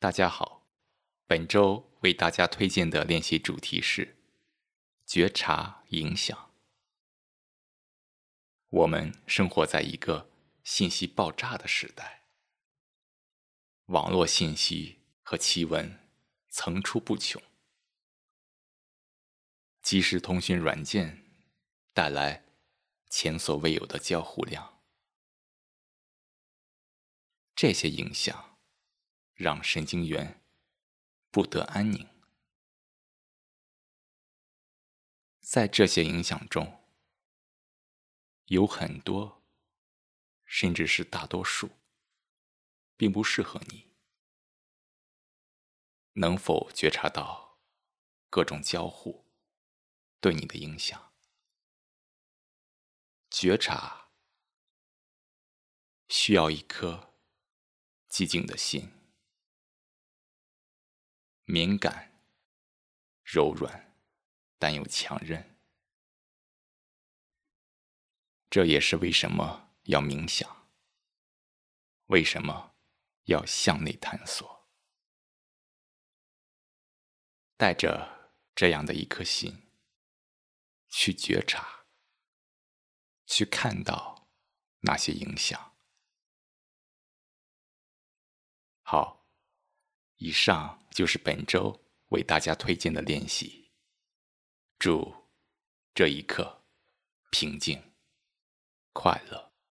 大家好，本周为大家推荐的练习主题是觉察影响。我们生活在一个信息爆炸的时代，网络信息和奇闻层出不穷，即时通讯软件带来前所未有的交互量，这些影响。让神经元不得安宁。在这些影响中，有很多，甚至是大多数，并不适合你。能否觉察到各种交互对你的影响？觉察需要一颗寂静的心。敏感、柔软，但又强韧。这也是为什么要冥想，为什么要向内探索。带着这样的一颗心，去觉察，去看到那些影响。好。以上就是本周为大家推荐的练习。祝这一刻平静、快乐。